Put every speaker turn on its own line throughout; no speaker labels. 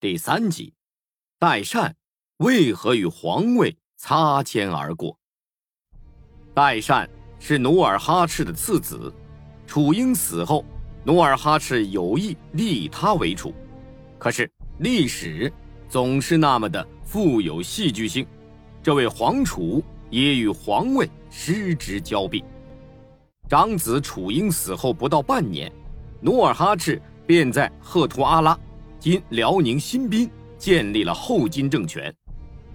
第三集，代善为何与皇位擦肩而过？代善是努尔哈赤的次子，楚英死后，努尔哈赤有意立他为储。可是历史总是那么的富有戏剧性，这位皇储也与皇位失之交臂。长子楚英死后不到半年，努尔哈赤便在赫图阿拉。今辽宁新宾建立了后金政权。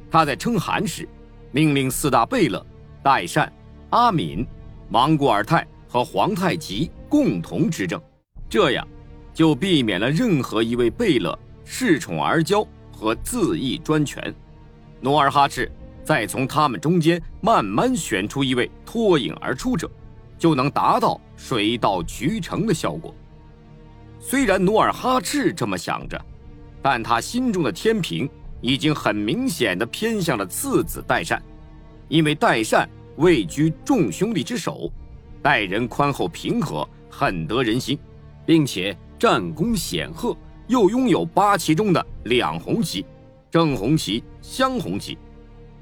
他在称汗时，命令四大贝勒代善、阿敏、莽古尔泰和皇太极共同执政，这样就避免了任何一位贝勒恃宠而骄和恣意专权。努尔哈赤再从他们中间慢慢选出一位脱颖而出者，就能达到水到渠成的效果。虽然努尔哈赤这么想着，但他心中的天平已经很明显的偏向了次子代善，因为代善位居众兄弟之首，待人宽厚平和，很得人心，并且战功显赫，又拥有八旗中的两红旗，正红旗、镶红旗。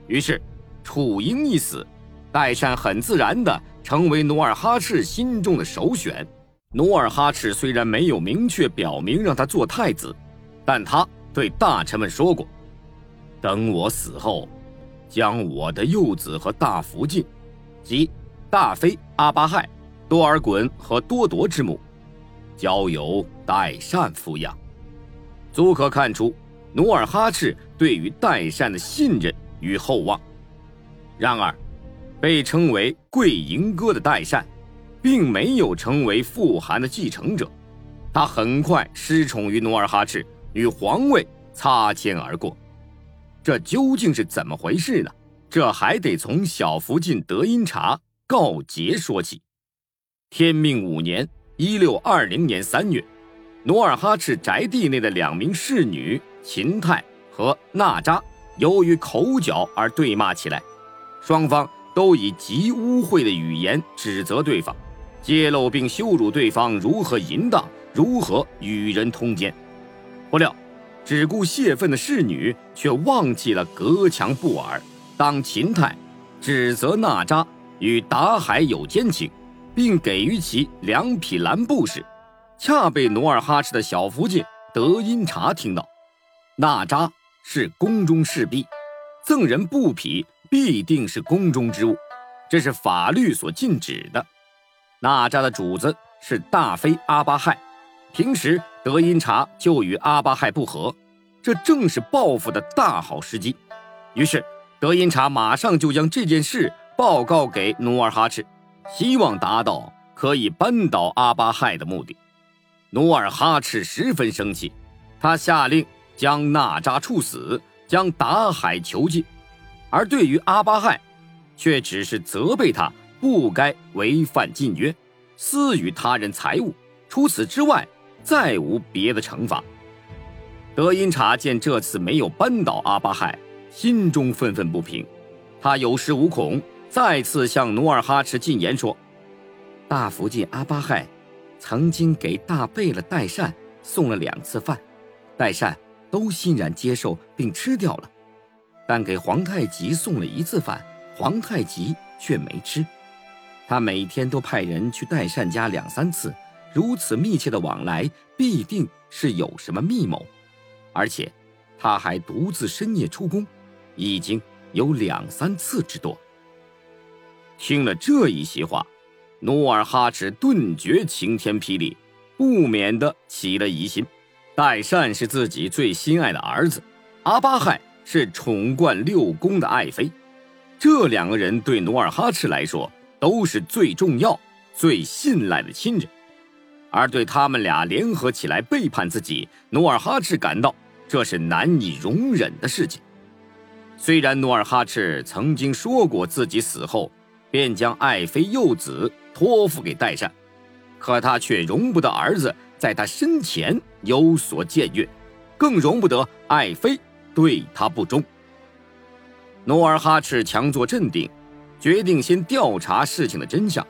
于是，楚英一死，代善很自然的成为努尔哈赤心中的首选。努尔哈赤虽然没有明确表明让他做太子，但他对大臣们说过：“等我死后，将我的幼子和大福晋，即大妃阿巴亥、多尔衮和多铎之母，交由代善抚养。”足可看出努尔哈赤对于代善的信任与厚望。然而，被称为“贵银哥”的代善。并没有成为富汗的继承者，他很快失宠于努尔哈赤，与皇位擦肩而过。这究竟是怎么回事呢？这还得从小福晋德音察告捷说起。天命五年（一六二零年三月），努尔哈赤宅地内的两名侍女秦泰和娜扎，由于口角而对骂起来，双方都以极污秽的语言指责对方。揭露并羞辱对方如何淫荡，如何与人通奸，不料只顾泄愤的侍女却忘记了隔墙布耳。当秦泰指责娜扎与达海有奸情，并给予其两匹蓝布时，恰被努尔哈赤的小福晋德音察听到。娜扎是宫中侍婢，赠人布匹必定是宫中之物，这是法律所禁止的。那扎的主子是大妃阿巴亥，平时德音察就与阿巴亥不和，这正是报复的大好时机。于是德音察马上就将这件事报告给努尔哈赤，希望达到可以扳倒阿巴亥的目的。努尔哈赤十分生气，他下令将那扎处死，将达海囚禁，而对于阿巴亥，却只是责备他。不该违反禁约，私与他人财物。除此之外，再无别的惩罚。德音察见这次没有扳倒阿巴亥，心中愤愤不平。他有恃无恐，再次向努尔哈赤进言说：“大福晋阿巴亥曾经给大贝勒代善送了两次饭，代善都欣然接受并吃掉了；但给皇太极送了一次饭，皇太极却没吃。”他每天都派人去代善家两三次，如此密切的往来，必定是有什么密谋。而且，他还独自深夜出宫，已经有两三次之多。听了这一席话，努尔哈赤顿觉晴天霹雳，不免的起了疑心。代善是自己最心爱的儿子，阿巴亥是宠冠六宫的爱妃，这两个人对努尔哈赤来说。都是最重要、最信赖的亲人，而对他们俩联合起来背叛自己，努尔哈赤感到这是难以容忍的事情。虽然努尔哈赤曾经说过自己死后便将爱妃幼子托付给代善，可他却容不得儿子在他身前有所僭越，更容不得爱妃对他不忠。努尔哈赤强作镇定。决定先调查事情的真相，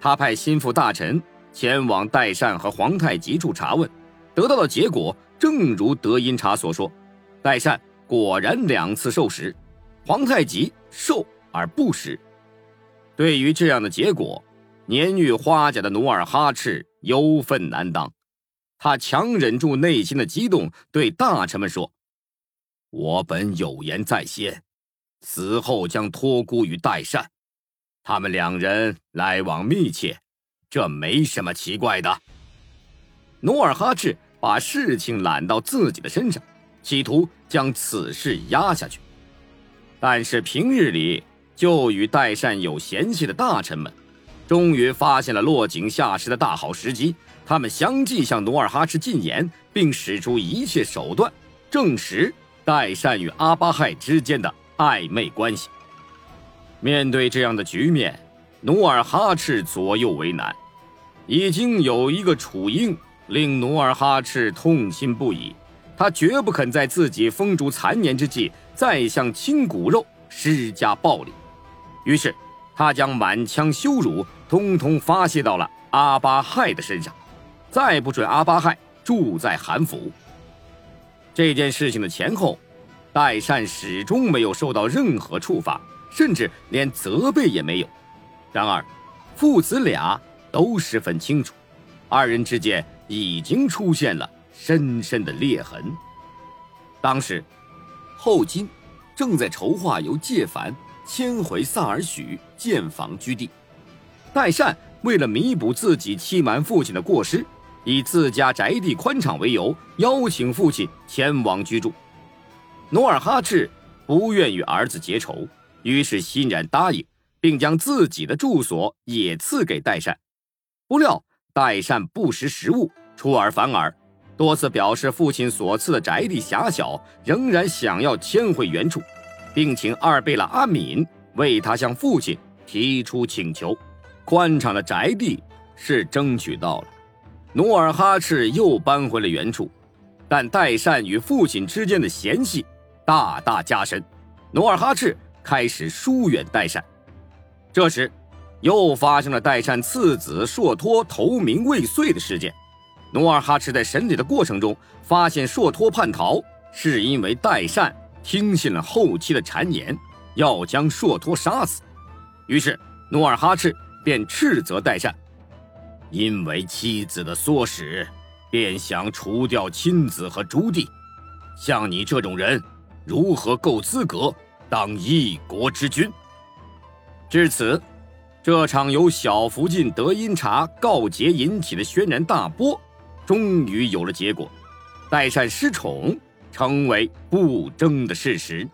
他派心腹大臣前往代善和皇太极处查问，得到的结果正如德音察所说，代善果然两次受食，皇太极受而不食。对于这样的结果，年逾花甲的努尔哈赤忧愤难当，他强忍住内心的激动，对大臣们说：“我本有言在先，死后将托孤于代善，他们两人来往密切，这没什么奇怪的。”努尔哈赤把事情揽到自己的身上，企图将此事压下去。但是平日里就与代善有嫌隙的大臣们，终于发现了落井下石的大好时机。他们相继向努尔哈赤进言，并使出一切手段证实代善与阿巴亥之间的暧昧关系。面对这样的局面，努尔哈赤左右为难。已经有一个楚英。令努尔哈赤痛心不已，他绝不肯在自己风烛残年之际再向亲骨肉施加暴力，于是他将满腔羞辱通通发泄到了阿巴亥的身上，再不准阿巴亥住在韩府。这件事情的前后，代善始终没有受到任何处罚，甚至连责备也没有。然而，父子俩都十分清楚，二人之间。已经出现了深深的裂痕。当时，后金正在筹划由介凡迁回萨尔许建房居地。代善为了弥补自己欺瞒父亲的过失，以自家宅地宽敞为由，邀请父亲前往居住。努尔哈赤不愿与儿子结仇，于是欣然答应，并将自己的住所也赐给代善。不料。代善不识时务，出尔反尔，多次表示父亲所赐的宅地狭小，仍然想要迁回原处，并请二贝勒阿敏为他向父亲提出请求。宽敞的宅地是争取到了，努尔哈赤又搬回了原处，但代善与父亲之间的嫌隙大大加深，努尔哈赤开始疏远代善。这时。又发生了代善次子硕托投名未遂的事件。努尔哈赤在审理的过程中，发现硕托叛逃是因为代善听信了后妻的谗言，要将硕托杀死。于是努尔哈赤便斥责代善，因为妻子的唆使，便想除掉亲子和朱棣。像你这种人，如何够资格当一国之君？至此。这场由小福晋德音茶告捷引起的轩然大波，终于有了结果，代善失宠成为不争的事实。